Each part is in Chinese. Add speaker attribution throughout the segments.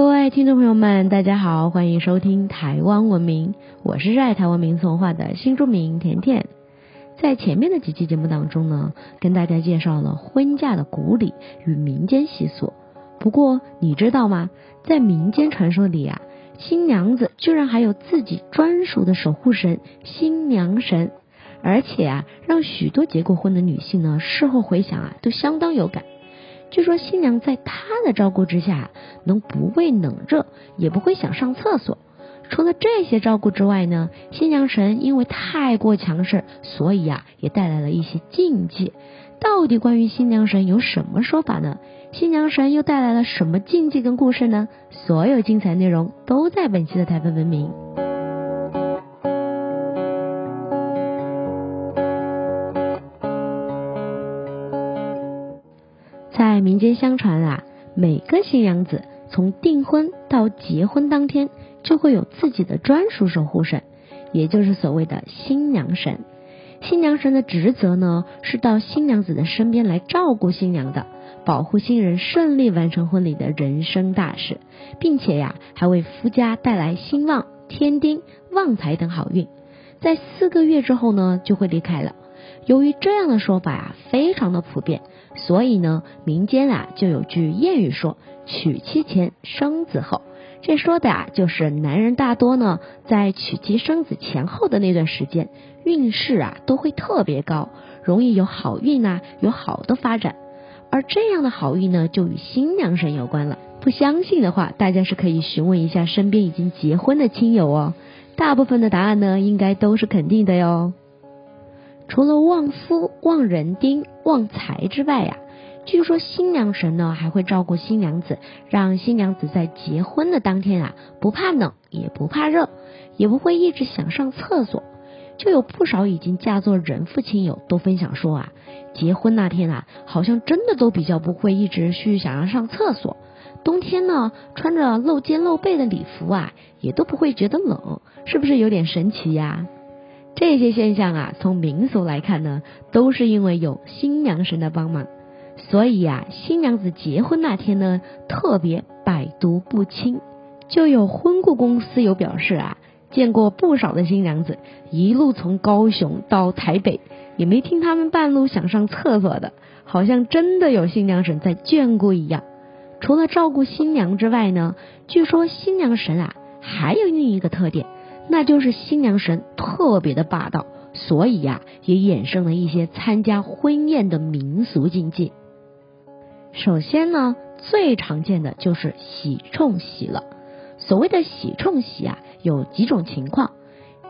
Speaker 1: 各位听众朋友们，大家好，欢迎收听台湾文明，我是热爱台湾民俗文化的新住民甜甜。在前面的几期节目当中呢，跟大家介绍了婚嫁的古礼与民间习俗。不过你知道吗？在民间传说里啊，新娘子居然还有自己专属的守护神——新娘神，而且啊，让许多结过婚的女性呢，事后回想啊，都相当有感。据说新娘在他的照顾之下，能不畏冷热，也不会想上厕所。除了这些照顾之外呢，新娘神因为太过强势，所以啊，也带来了一些禁忌。到底关于新娘神有什么说法呢？新娘神又带来了什么禁忌跟故事呢？所有精彩内容都在本期的台湾文明。民间相传啊，每个新娘子从订婚到结婚当天，就会有自己的专属守护神，也就是所谓的新娘神。新娘神的职责呢，是到新娘子的身边来照顾新娘的，保护新人顺利完成婚礼的人生大事，并且呀，还为夫家带来兴旺、添丁、旺财等好运。在四个月之后呢，就会离开了。由于这样的说法啊，非常的普遍，所以呢，民间啊就有句谚语说：“娶妻前生子后。”这说的啊，就是男人大多呢，在娶妻生子前后的那段时间，运势啊都会特别高，容易有好运呐，有好的发展。而这样的好运呢，就与新娘神有关了。不相信的话，大家是可以询问一下身边已经结婚的亲友哦。大部分的答案呢，应该都是肯定的哟。除了旺夫、旺人丁、旺财之外呀。据说新娘神呢还会照顾新娘子，让新娘子在结婚的当天啊不怕冷也不怕热，也不会一直想上厕所。就有不少已经嫁作人妇亲友都分享说啊，结婚那天啊好像真的都比较不会一直去想要上厕所。冬天呢穿着露肩露背的礼服啊也都不会觉得冷，是不是有点神奇呀？这些现象啊从民俗来看呢，都是因为有新娘神的帮忙。所以呀，新娘子结婚那天呢，特别百毒不侵。就有婚顾公司有表示啊，见过不少的新娘子，一路从高雄到台北，也没听他们半路想上厕所的，好像真的有新娘神在眷顾一样。除了照顾新娘之外呢，据说新娘神啊还有另一个特点，那就是新娘神特别的霸道，所以呀，也衍生了一些参加婚宴的民俗禁忌。首先呢，最常见的就是喜冲喜了。所谓的喜冲喜啊，有几种情况。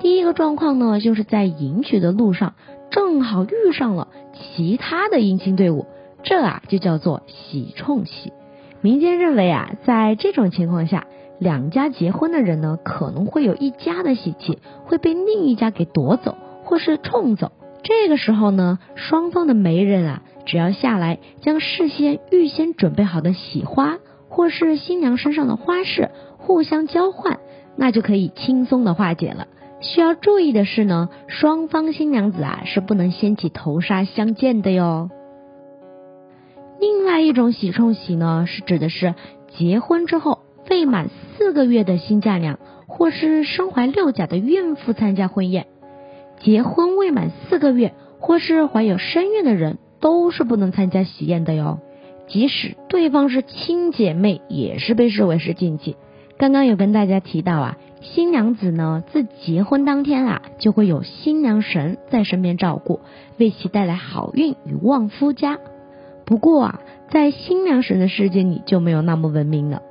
Speaker 1: 第一个状况呢，就是在迎娶的路上，正好遇上了其他的迎亲队伍，这啊就叫做喜冲喜。民间认为啊，在这种情况下，两家结婚的人呢，可能会有一家的喜气会被另一家给夺走，或是冲走。这个时候呢，双方的媒人啊。只要下来，将事先预先准备好的喜花，或是新娘身上的花饰互相交换，那就可以轻松的化解了。需要注意的是呢，双方新娘子啊是不能掀起头纱相见的哟。另外一种喜冲喜呢，是指的是结婚之后未满四个月的新嫁娘，或是身怀六甲的孕妇参加婚宴。结婚未满四个月或是怀有身孕的人。都是不能参加喜宴的哟，即使对方是亲姐妹，也是被视为是禁忌。刚刚有跟大家提到啊，新娘子呢自结婚当天啊，就会有新娘神在身边照顾，为其带来好运与旺夫家。不过啊，在新娘神的世界里就没有那么文明了。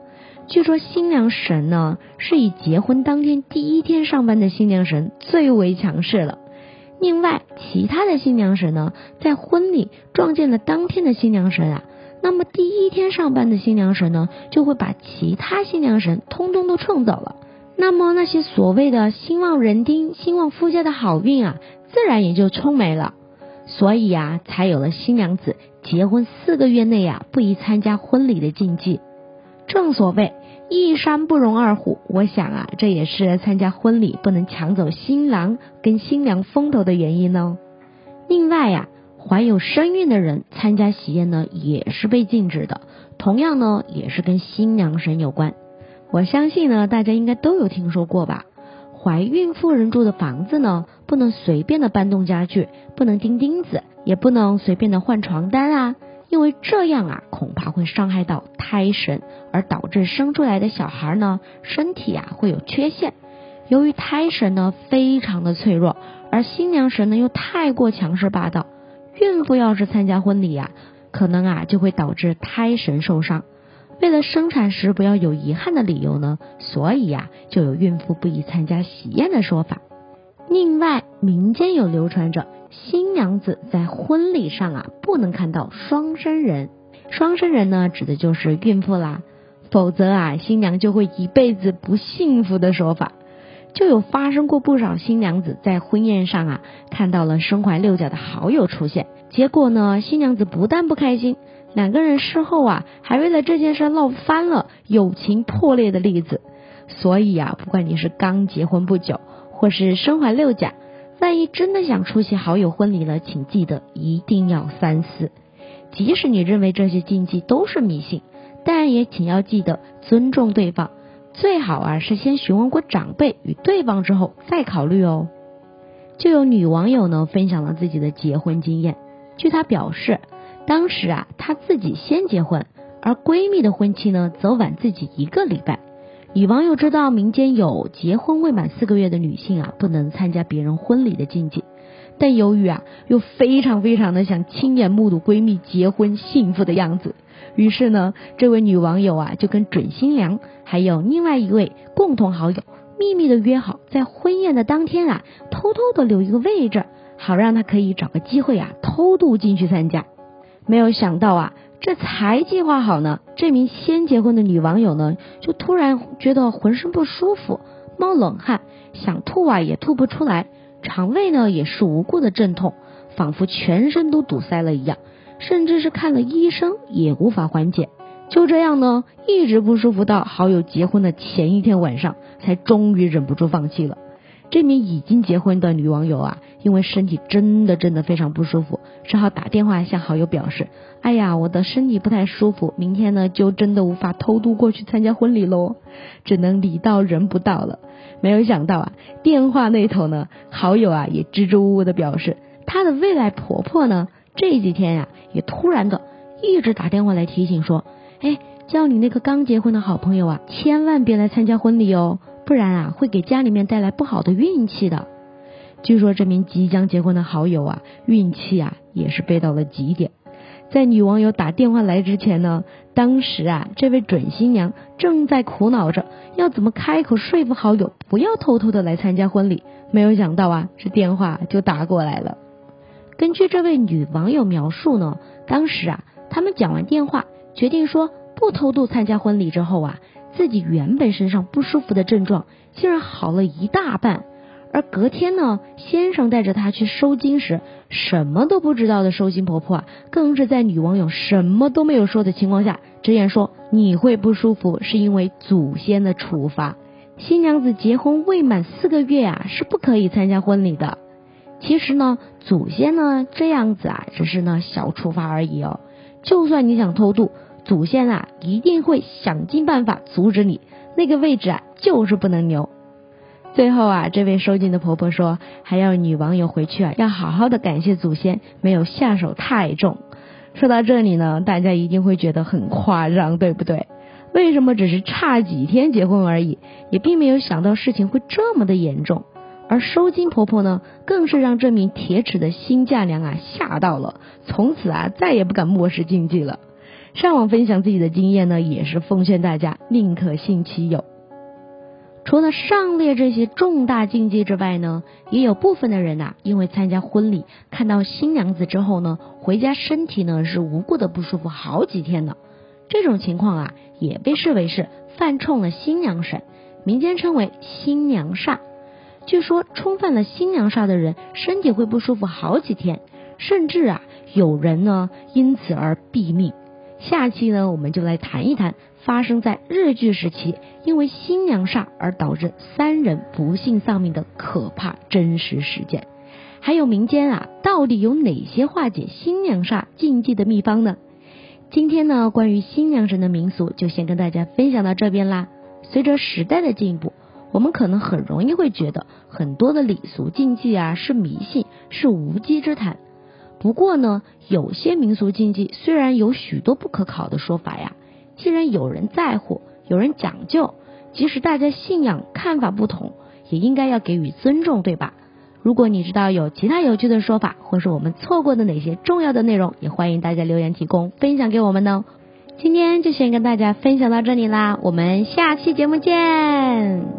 Speaker 1: 据说新娘神呢，是以结婚当天第一天上班的新娘神最为强势了。另外，其他的新娘神呢，在婚礼撞见了当天的新娘神啊，那么第一天上班的新娘神呢，就会把其他新娘神通通都冲走了。那么那些所谓的兴旺人丁、兴旺夫家的好运啊，自然也就冲没了。所以啊，才有了新娘子结婚四个月内啊，不宜参加婚礼的禁忌。正所谓。一山不容二虎，我想啊，这也是参加婚礼不能抢走新郎跟新娘风头的原因哦。另外呀，怀有身孕的人参加喜宴呢，也是被禁止的。同样呢，也是跟新娘神有关。我相信呢，大家应该都有听说过吧？怀孕妇人住的房子呢，不能随便的搬动家具，不能钉钉子，也不能随便的换床单啊，因为这样啊，恐怕会伤害到胎神，而导致生出来的小孩呢，身体啊会有缺陷。由于胎神呢非常的脆弱，而新娘神呢又太过强势霸道，孕妇要是参加婚礼呀，可能啊就会导致胎神受伤。为了生产时不要有遗憾的理由呢，所以呀就有孕妇不宜参加喜宴的说法。另外，民间有流传着新娘子在婚礼上啊不能看到双生人，双生人呢指的就是孕妇啦，否则啊新娘就会一辈子不幸福的说法。就有发生过不少新娘子在婚宴上啊看到了身怀六甲的好友出现，结果呢新娘子不但不开心，两个人事后啊还为了这件事闹翻了，友情破裂的例子。所以啊，不管你是刚结婚不久，或是身怀六甲，万一真的想出席好友婚礼了，请记得一定要三思。即使你认为这些禁忌都是迷信，但也请要记得尊重对方。最好啊是先询问过长辈与对方之后再考虑哦。就有女网友呢分享了自己的结婚经验，据她表示，当时啊她自己先结婚，而闺蜜的婚期呢则晚自己一个礼拜。女网友知道民间有结婚未满四个月的女性啊不能参加别人婚礼的禁忌，但由于啊又非常非常的想亲眼目睹闺蜜结婚幸福的样子。于是呢，这位女网友啊，就跟准新娘还有另外一位共同好友秘密的约好，在婚宴的当天啊，偷偷的留一个位置，好让她可以找个机会啊，偷渡进去参加。没有想到啊，这才计划好呢，这名先结婚的女网友呢，就突然觉得浑身不舒服，冒冷汗，想吐啊也吐不出来，肠胃呢也是无故的阵痛，仿佛全身都堵塞了一样。甚至是看了医生也无法缓解，就这样呢，一直不舒服到好友结婚的前一天晚上，才终于忍不住放弃了。这名已经结婚的女网友啊，因为身体真的真的非常不舒服，只好打电话向好友表示：“哎呀，我的身体不太舒服，明天呢就真的无法偷渡过去参加婚礼喽，只能礼到人不到了。”没有想到啊，电话那头呢，好友啊也支支吾吾的表示，她的未来婆婆呢。这几天呀，也突然的一直打电话来提醒说，哎，叫你那个刚结婚的好朋友啊，千万别来参加婚礼哦，不然啊，会给家里面带来不好的运气的。据说这名即将结婚的好友啊，运气啊也是背到了极点。在女网友打电话来之前呢，当时啊，这位准新娘正在苦恼着要怎么开口说服好友不要偷偷的来参加婚礼，没有想到啊，这电话就打过来了。根据这位女网友描述呢，当时啊，他们讲完电话，决定说不偷渡参加婚礼之后啊，自己原本身上不舒服的症状竟然好了一大半。而隔天呢，先生带着她去收金时，什么都不知道的收金婆婆啊，更是在女网友什么都没有说的情况下，直言说你会不舒服是因为祖先的处罚。新娘子结婚未满四个月啊，是不可以参加婚礼的。其实呢，祖先呢这样子啊，只是呢小处罚而已哦。就算你想偷渡，祖先啊一定会想尽办法阻止你。那个位置啊就是不能留。最后啊，这位收金的婆婆说，还要女网友回去啊，要好好的感谢祖先没有下手太重。说到这里呢，大家一定会觉得很夸张，对不对？为什么只是差几天结婚而已，也并没有想到事情会这么的严重？而收金婆婆呢，更是让这名铁齿的新嫁娘啊吓到了，从此啊再也不敢漠视禁忌了。上网分享自己的经验呢，也是奉劝大家宁可信其有。除了上列这些重大禁忌之外呢，也有部分的人呐，因为参加婚礼看到新娘子之后呢，回家身体呢是无故的不舒服好几天的。这种情况啊，也被视为是犯冲了新娘神，民间称为新娘煞。据说冲犯了新娘煞的人，身体会不舒服好几天，甚至啊，有人呢因此而毙命。下期呢，我们就来谈一谈发生在日据时期，因为新娘煞而导致三人不幸丧命的可怕真实事件。还有民间啊，到底有哪些化解新娘煞禁忌的秘方呢？今天呢，关于新娘神的民俗就先跟大家分享到这边啦。随着时代的进步，我们可能很容易会觉得很多的礼俗禁忌啊是迷信，是无稽之谈。不过呢，有些民俗禁忌虽然有许多不可考的说法呀，既然有人在乎，有人讲究，即使大家信仰看法不同，也应该要给予尊重，对吧？如果你知道有其他有趣的说法，或是我们错过的哪些重要的内容，也欢迎大家留言提供分享给我们呢。今天就先跟大家分享到这里啦，我们下期节目见。